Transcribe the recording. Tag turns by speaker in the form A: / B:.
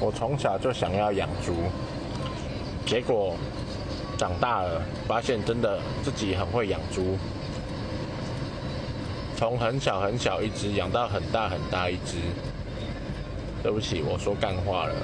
A: 我从小就想要养猪结果长大了发现真的自己很会养猪从很小很小一只养到很大很大一只。对不起我说干话了。